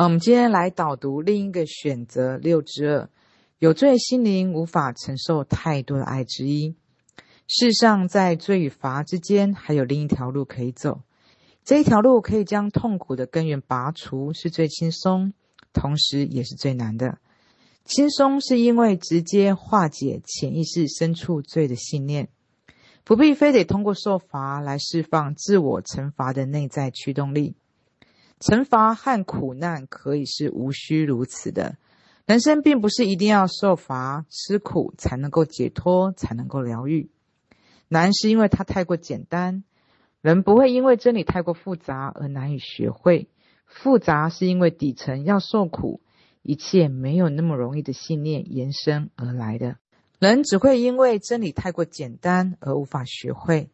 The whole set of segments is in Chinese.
我们今天来导读另一个选择六之二，有罪心灵无法承受太多的爱之一。世上，在罪与罚之间，还有另一条路可以走。这一条路可以将痛苦的根源拔除，是最轻松，同时也是最难的。轻松是因为直接化解潜意识深处罪的信念，不必非得通过受罚来释放自我惩罚的内在驱动力。惩罚和苦难可以是无需如此的。人生并不是一定要受罚、吃苦才能够解脱，才能够疗愈。难是因为它太过简单，人不会因为真理太过复杂而难以学会。复杂是因为底层要受苦。一切没有那么容易的信念延伸而来的，人只会因为真理太过简单而无法学会。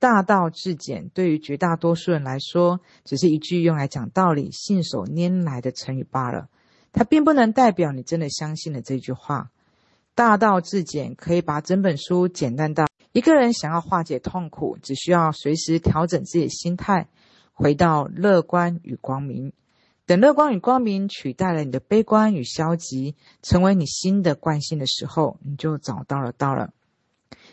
大道至简，对于绝大多数人来说，只是一句用来讲道理、信手拈来的成语罢了。它并不能代表你真的相信了这句话。大道至简，可以把整本书简单到一个人想要化解痛苦，只需要随时调整自己的心态，回到乐观与光明。等乐观与光明取代了你的悲观与消极，成为你新的惯性的时候，你就找到了道了。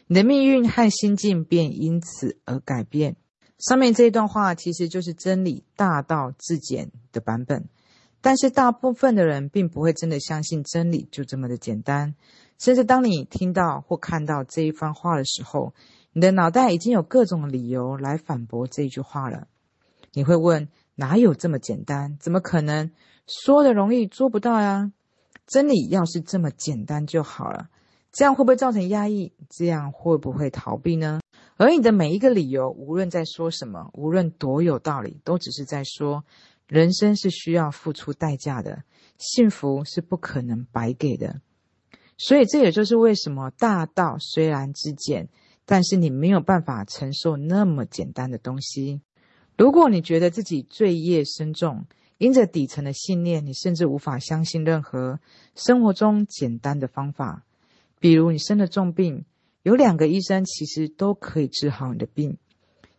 你的命运和心境便因此而改变。上面这一段话其实就是真理大道至简的版本，但是大部分的人并不会真的相信真理就这么的简单。甚至当你听到或看到这一番话的时候，你的脑袋已经有各种理由来反驳这句话了。你会问，哪有这么简单？怎么可能？说的容易，做不到呀！真理要是这么简单就好了，这样会不会造成压抑？这样会不会逃避呢？而你的每一个理由，无论在说什么，无论多有道理，都只是在说，人生是需要付出代价的，幸福是不可能白给的。所以这也就是为什么大道虽然之简，但是你没有办法承受那么简单的东西。如果你觉得自己罪业深重，因着底层的信念，你甚至无法相信任何生活中简单的方法。比如你生了重病，有两个医生其实都可以治好你的病，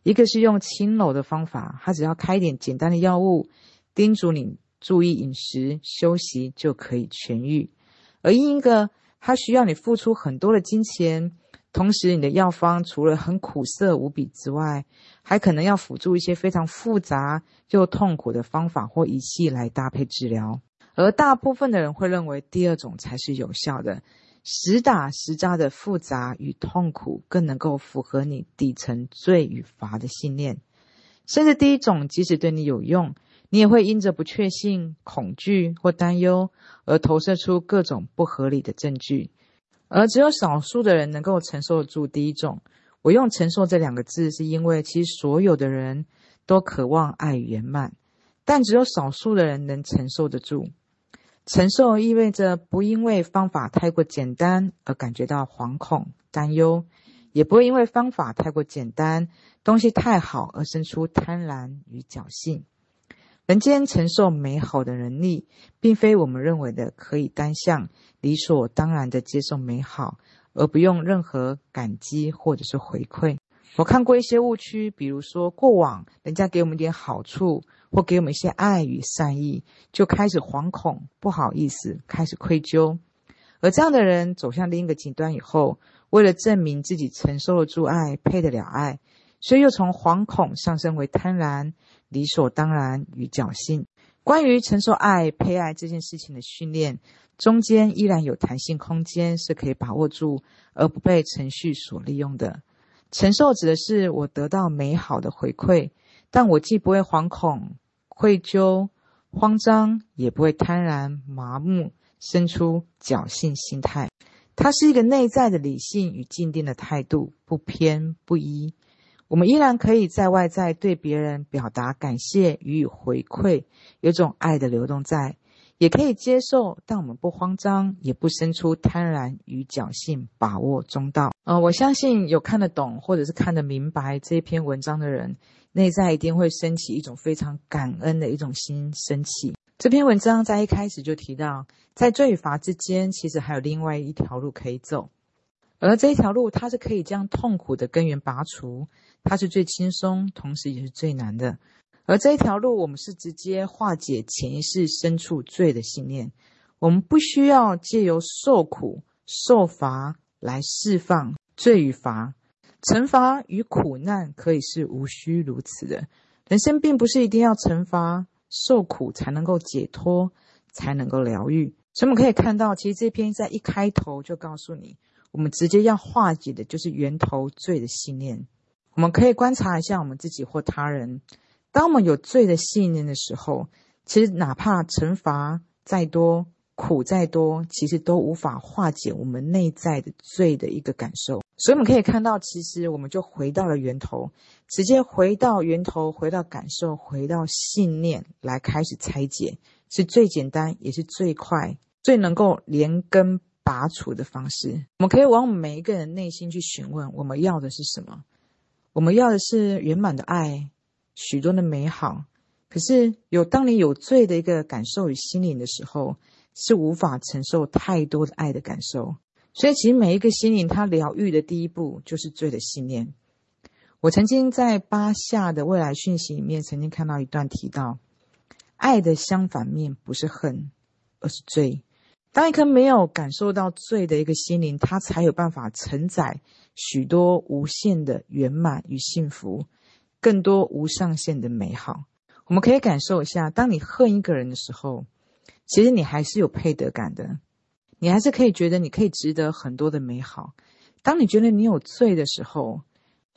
一个是用轻柔的方法，他只要开一点简单的药物，叮嘱你注意饮食、休息就可以痊愈；而另一个，他需要你付出很多的金钱。同时，你的药方除了很苦涩无比之外，还可能要辅助一些非常复杂又痛苦的方法或仪器来搭配治疗。而大部分的人会认为第二种才是有效的，实打实扎的复杂与痛苦更能够符合你底层罪与罚的信念。甚至第一种即使对你有用，你也会因着不确信、恐惧或担忧而投射出各种不合理的证据。而只有少数的人能够承受得住第一种。我用“承受”这两个字，是因为其实所有的人都渴望爱圆满，但只有少数的人能承受得住。承受意味着不因为方法太过简单而感觉到惶恐、担忧，也不会因为方法太过简单、东西太好而生出贪婪与侥幸。人间承受美好的能力，并非我们认为的可以单向、理所当然的接受美好，而不用任何感激或者是回馈。我看过一些误区，比如说过往人家给我们点好处，或给我们一些爱与善意，就开始惶恐、不好意思，开始愧疚。而这样的人走向另一个极端以后，为了证明自己承受得住爱、配得了爱，所以又从惶恐上升为贪婪。理所当然与侥幸。关于承受爱、配爱这件事情的训练，中间依然有弹性空间，是可以把握住而不被程序所利用的。承受指的是我得到美好的回馈，但我既不会惶恐、愧疚、慌张，也不会贪婪、麻木，生出侥幸心态。它是一个内在的理性与静定的态度，不偏不倚。我们依然可以在外在对别人表达感谢，予以回馈，有种爱的流动在，也可以接受，但我们不慌张，也不生出贪婪与侥幸，把握中道。呃，我相信有看得懂或者是看得明白这篇文章的人，内在一定会升起一种非常感恩的一种心升起。这篇文章在一开始就提到，在罪与罚之间，其实还有另外一条路可以走。而这一条路，它是可以将痛苦的根源拔除，它是最轻松，同时也是最难的。而这一条路，我们是直接化解潜意识深处罪的信念。我们不需要借由受苦受罚来释放罪与罚，惩罚与苦难可以是无需如此的。人生并不是一定要惩罚受苦才能够解脱，才能够疗愈。所以我们可以看到，其实这篇在一开头就告诉你，我们直接要化解的就是源头罪的信念。我们可以观察一下我们自己或他人。当我们有罪的信念的时候，其实哪怕惩罚再多、苦再多，其实都无法化解我们内在的罪的一个感受。所以我们可以看到，其实我们就回到了源头，直接回到源头，回到感受，回到信念来开始拆解，是最简单，也是最快、最能够连根拔除的方式。我们可以往每一个人内心去询问：我们要的是什么？我们要的是圆满的爱。许多的美好，可是有当你有罪的一个感受与心灵的时候，是无法承受太多的爱的感受。所以，其实每一个心灵，它疗愈的第一步就是罪的信念。我曾经在巴夏的未来讯息里面，曾经看到一段提到，爱的相反面不是恨，而是罪。当一颗没有感受到罪的一个心灵，它才有办法承载许多无限的圆满与幸福。更多无上限的美好，我们可以感受一下。当你恨一个人的时候，其实你还是有配得感的，你还是可以觉得你可以值得很多的美好。当你觉得你有罪的时候，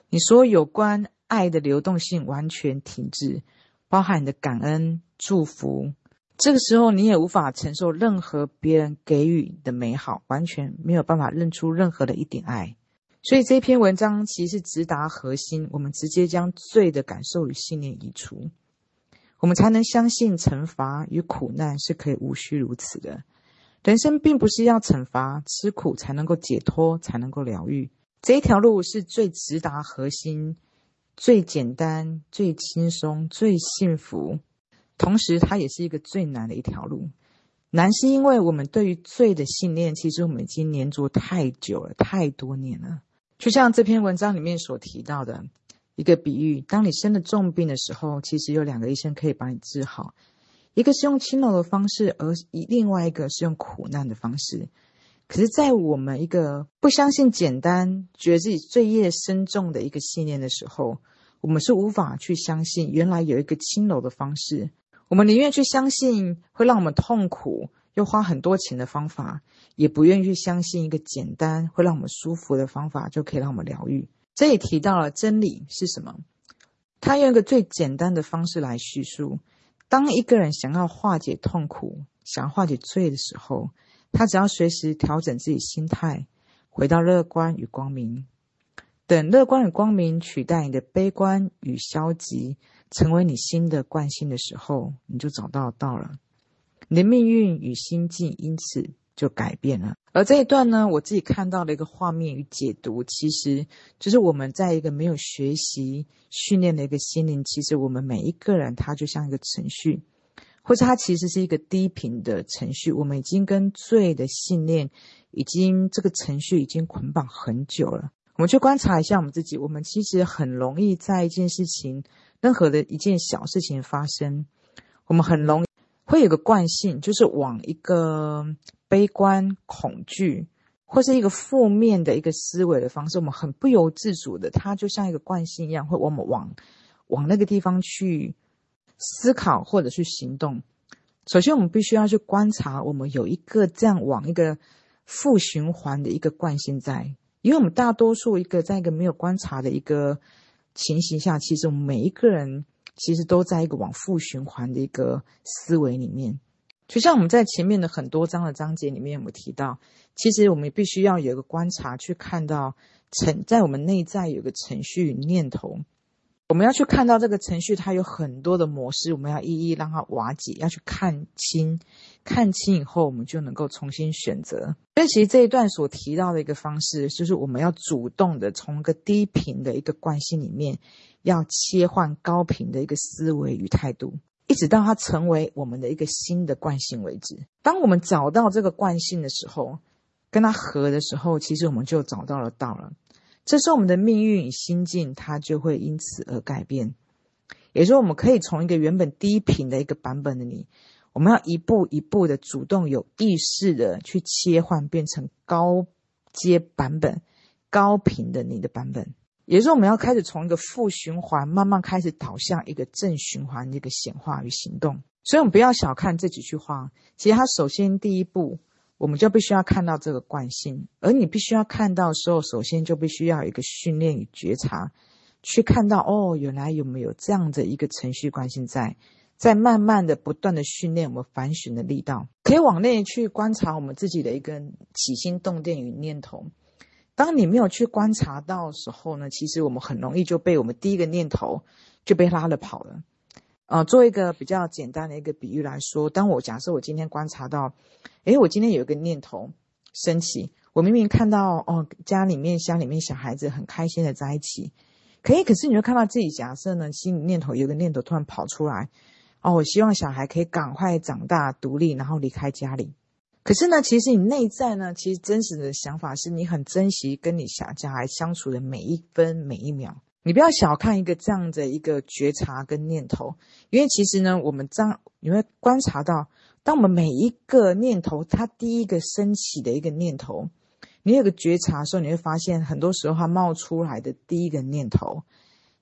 你说有关爱的流动性完全停滞，包含你的感恩、祝福。这个时候，你也无法承受任何别人给予的美好，完全没有办法认出任何的一点爱。所以这篇文章其实是直达核心，我们直接将罪的感受与信念移除，我们才能相信惩罚与苦难是可以无需如此的。人生并不是要惩罚、吃苦才能够解脱，才能够疗愈。这一条路是最直达核心、最简单、最轻松、最幸福，同时它也是一个最难的一条路。难是因为我们对于罪的信念，其实我们已经黏着太久了，太多年了。就像这篇文章里面所提到的一个比喻，当你生了重病的时候，其实有两个医生可以把你治好，一个是用轻柔的方式，而另外一个是用苦难的方式。可是，在我们一个不相信简单、觉得自己罪业深重的一个信念的时候，我们是无法去相信原来有一个轻柔的方式，我们宁愿去相信会让我们痛苦。又花很多钱的方法，也不愿意去相信一个简单会让我们舒服的方法就可以让我们疗愈。这里提到了真理是什么？他用一个最简单的方式来叙述：当一个人想要化解痛苦、想要化解罪的时候，他只要随时调整自己心态，回到乐观与光明。等乐观与光明取代你的悲观与消极，成为你新的惯性的时候，你就找到道了。你的命运与心境因此就改变了。而这一段呢，我自己看到的一个画面与解读，其实就是我们在一个没有学习训练的一个心灵，其实我们每一个人，他就像一个程序，或者他其实是一个低频的程序。我们已经跟罪的信念，已经这个程序已经捆绑很久了。我们去观察一下我们自己，我们其实很容易在一件事情，任何的一件小事情发生，我们很容易。会有个惯性，就是往一个悲观、恐惧，或是一个负面的一个思维的方式，我们很不由自主的，它就像一个惯性一样，会我们往往那个地方去思考或者去行动。首先，我们必须要去观察，我们有一个这样往一个负循环的一个惯性在，因为我们大多数一个在一个没有观察的一个情形下，其实我们每一个人。其实都在一个往负循环的一个思维里面，就像我们在前面的很多章的章节里面我们提到，其实我们必须要有一个观察，去看到程在我们内在有个程序与念头，我们要去看到这个程序，它有很多的模式，我们要一一让它瓦解，要去看清，看清以后，我们就能够重新选择。所以，其实这一段所提到的一个方式，就是我们要主动的从一个低频的一个惯性里面。要切换高频的一个思维与态度，一直到它成为我们的一个新的惯性为止。当我们找到这个惯性的时候，跟它合的时候，其实我们就找到了道了。这时候，我们的命运与心境它就会因此而改变。也就是，我们可以从一个原本低频的一个版本的你，我们要一步一步的主动有意识的去切换，变成高阶版本、高频的你的版本。也是，我们要开始从一个负循环，慢慢开始导向一个正循环的一个显化与行动。所以，我们不要小看这几句话。其实，它首先第一步，我们就必须要看到这个惯性，而你必须要看到的时候，首先就必须要有一个训练与觉察。去看到哦，原来有没有这样的一个程序惯性在，在慢慢的不断的训练我们反省的力道，可以往内去观察我们自己的一个起心动念与念头。当你没有去观察到的时候呢，其实我们很容易就被我们第一个念头就被拉了跑了。呃，做一个比较简单的一个比喻来说，当我假设我今天观察到，诶，我今天有一个念头升起，我明明看到哦，家里面乡里面小孩子很开心的在一起。可以，可是你就看到自己假设呢，心里念头有个念头突然跑出来，哦，我希望小孩可以赶快长大独立，然后离开家里。可是呢，其实你内在呢，其实真实的想法是你很珍惜跟你小孩相处的每一分每一秒。你不要小看一个这样的一个觉察跟念头，因为其实呢，我们这样你会观察到，当我们每一个念头，它第一个升起的一个念头。你有个觉察的时候，你会发现，很多时候它冒出来的第一个念头，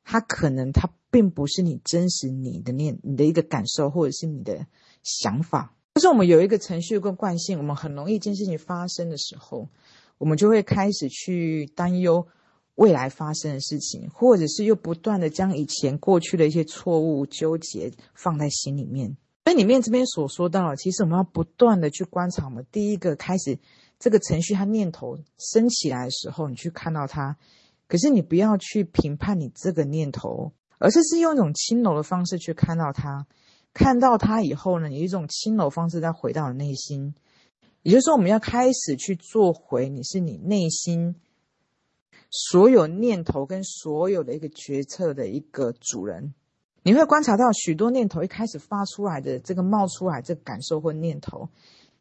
它可能它并不是你真实你的念，你的一个感受，或者是你的想法。就是我们有一个程序跟惯性，我们很容易一件事情发生的时候，我们就会开始去担忧未来发生的事情，或者是又不断的将以前过去的一些错误纠结放在心里面。所以里面这边所说到的，其实我们要不断的去观察，我们第一个开始。这个程序，它念头升起来的时候，你去看到它，可是你不要去评判你这个念头，而是是用一种轻柔的方式去看到它。看到它以后呢，以一种轻柔方式再回到内心。也就是说，我们要开始去做回你是你内心所有念头跟所有的一个决策的一个主人。你会观察到许多念头一开始发出来的这个冒出来这个感受或念头。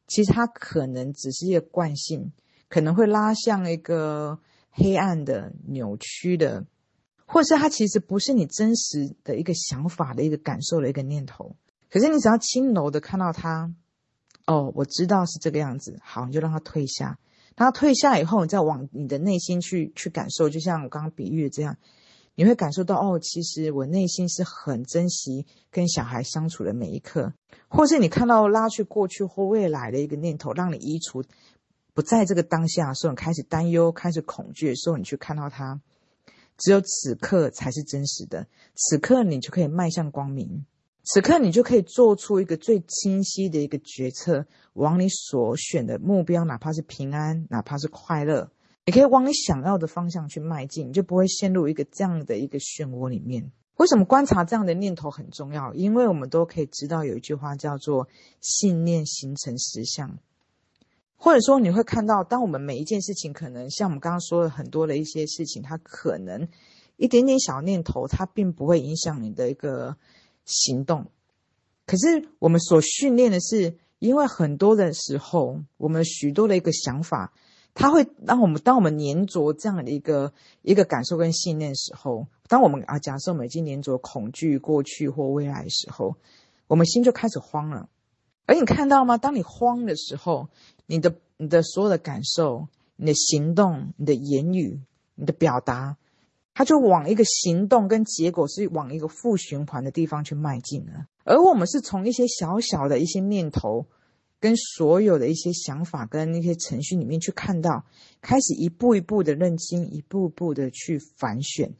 其实它可能只是一个惯性，可能会拉向一个黑暗的、扭曲的，或是它其实不是你真实的一个想法的一个感受的一个念头。可是你只要轻柔的看到它，哦，我知道是这个样子，好，你就让它退下。当它退下以后，你再往你的内心去去感受，就像我刚刚比喻的这样。你会感受到哦，其实我内心是很珍惜跟小孩相处的每一刻，或是你看到拉去过去或未来的一个念头，让你移除不在这个当下的时候，你开始担忧、开始恐惧的时候，你去看到它，只有此刻才是真实的，此刻你就可以迈向光明，此刻你就可以做出一个最清晰的一个决策，往你所选的目标，哪怕是平安，哪怕是快乐。你可以往你想要的方向去迈进，你就不会陷入一个这样的一个漩涡里面。为什么观察这样的念头很重要？因为我们都可以知道有一句话叫做“信念形成实相”，或者说你会看到，当我们每一件事情，可能像我们刚刚说的很多的一些事情，它可能一点点小念头，它并不会影响你的一个行动。可是我们所训练的是，因为很多的时候，我们许多的一个想法。它会让我们，当我们黏着这样的一个一个感受跟信念的时候，当我们啊，假设我们已经黏着恐惧过去或未来的时候，我们心就开始慌了。而你看到吗？当你慌的时候，你的你的所有的感受、你的行动、你的言语、你的表达，它就往一个行动跟结果是往一个负循环的地方去迈进了。而我们是从一些小小的一些念头。跟所有的一些想法跟那些程序里面去看到，开始一步一步的认清，一步步的去反选。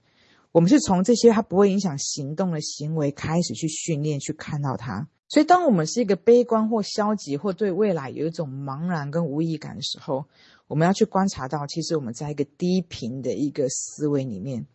我们是从这些它不会影响行动的行为开始去训练，去看到它。所以，当我们是一个悲观或消极，或对未来有一种茫然跟无意感的时候，我们要去观察到，其实我们在一个低频的一个思维里面。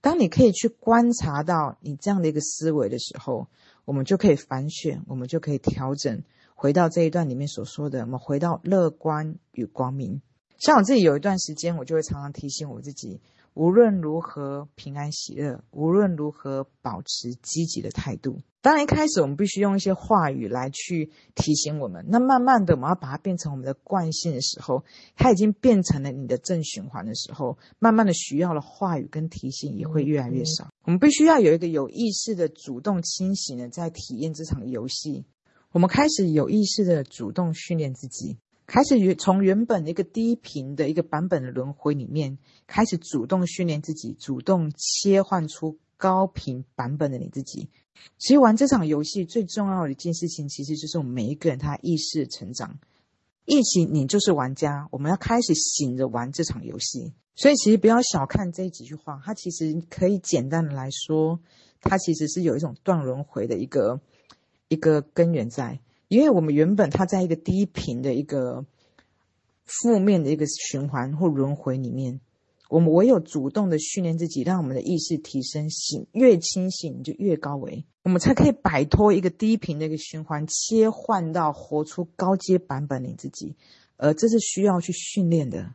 当你可以去观察到你这样的一个思维的时候，我们就可以反选，我们就可以调整。回到这一段里面所说的，我们回到乐观与光明。像我自己有一段时间，我就会常常提醒我自己，无论如何平安喜乐，无论如何保持积极的态度。当然，一开始我们必须用一些话语来去提醒我们。那慢慢的，我们要把它变成我们的惯性的时候，它已经变成了你的正循环的时候，慢慢的需要的话语跟提醒也会越来越少。我们必须要有一个有意识的主动清醒的在体验这场游戏。我们开始有意识的主动训练自己。开始从原本的一个低频的一个版本的轮回里面，开始主动训练自己，主动切换出高频版本的你自己。其实玩这场游戏最重要的一件事情，其实就是我们每一个人他意识成长。一起，你就是玩家，我们要开始醒着玩这场游戏。所以，其实不要小看这几句话，它其实可以简单的来说，它其实是有一种断轮回的一个一个根源在。因为我们原本它在一个低频的一个负面的一个循环或轮回里面，我们唯有主动的训练自己，让我们的意识提升，醒越清醒就越高维，我们才可以摆脱一个低频的一个循环，切换到活出高阶版本的你自己，而这是需要去训练的，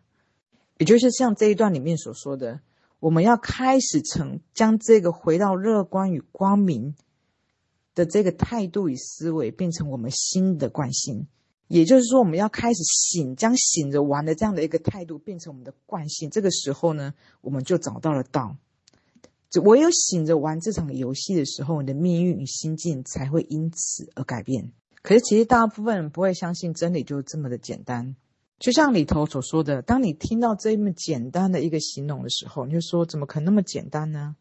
也就是像这一段里面所说的，我们要开始成将这个回到乐观与光明。的这个态度与思维变成我们新的惯性，也就是说，我们要开始醒，将醒着玩的这样的一个态度变成我们的惯性。这个时候呢，我们就找到了道。唯有醒着玩这场游戏的时候，你的命运与心境才会因此而改变。可是，其实大部分人不会相信真理就这么的简单。就像里头所说的，当你听到这么简单的一个形容的时候，你就说：怎么可能那么简单呢？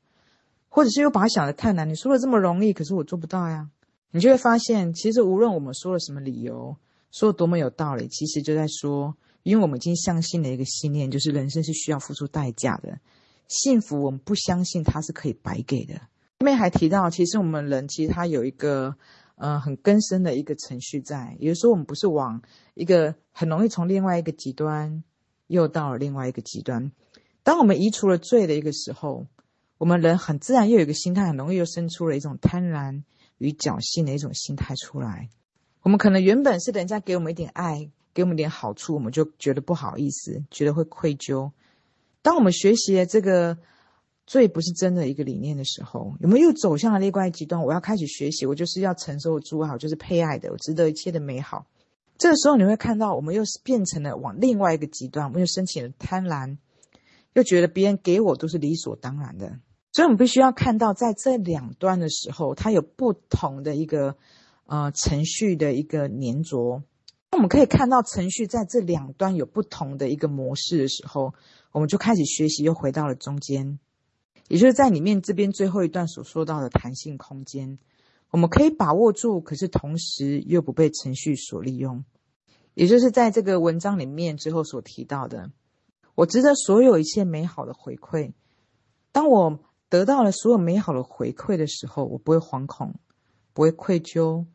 或者是又把它想得太难，你说的这么容易，可是我做不到呀。你就会发现，其实无论我们说了什么理由，说的多么有道理，其实就在说，因为我们已经相信了一个信念，就是人生是需要付出代价的。幸福，我们不相信它是可以白给的。后面还提到，其实我们人其实他有一个，呃，很根深的一个程序在，也就是说，我们不是往一个很容易从另外一个极端，又到了另外一个极端。当我们移除了罪的一个时候。我们人很自然又有一个心态，很容易又生出了一种贪婪与侥幸的一种心态出来。我们可能原本是人家给我们一点爱，给我们一点好处，我们就觉得不好意思，觉得会愧疚。当我们学习了这个最不是真的一个理念的时候，我们又走向了另外一极端。我要开始学习，我就是要承受住好，就是配爱的，我值得一切的美好。这个时候你会看到，我们又是变成了往另外一个极端，我们又升起了贪婪。又觉得别人给我都是理所当然的，所以我们必须要看到，在这两端的时候，它有不同的一个呃程序的一个粘着。我们可以看到程序在这两端有不同的一个模式的时候，我们就开始学习，又回到了中间，也就是在里面这边最后一段所说到的弹性空间，我们可以把握住，可是同时又不被程序所利用，也就是在这个文章里面最后所提到的。我值得所有一切美好的回馈。当我得到了所有美好的回馈的时候，我不会惶恐，不会愧疚，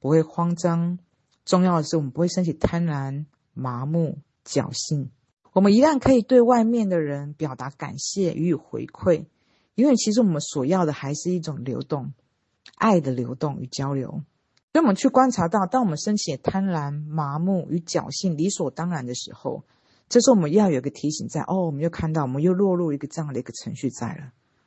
不会慌张。重要的是，我们不会升起贪婪、麻木、侥幸。我们一旦可以对外面的人表达感谢，予以回馈，因为其实我们所要的还是一种流动，爱的流动与交流。所以，我们去观察到，当我们升起贪婪、麻木与侥幸，理所当然的时候。这时候我们要有个提醒在哦，我们又看到，我们又落入一个这样的一个程序在了。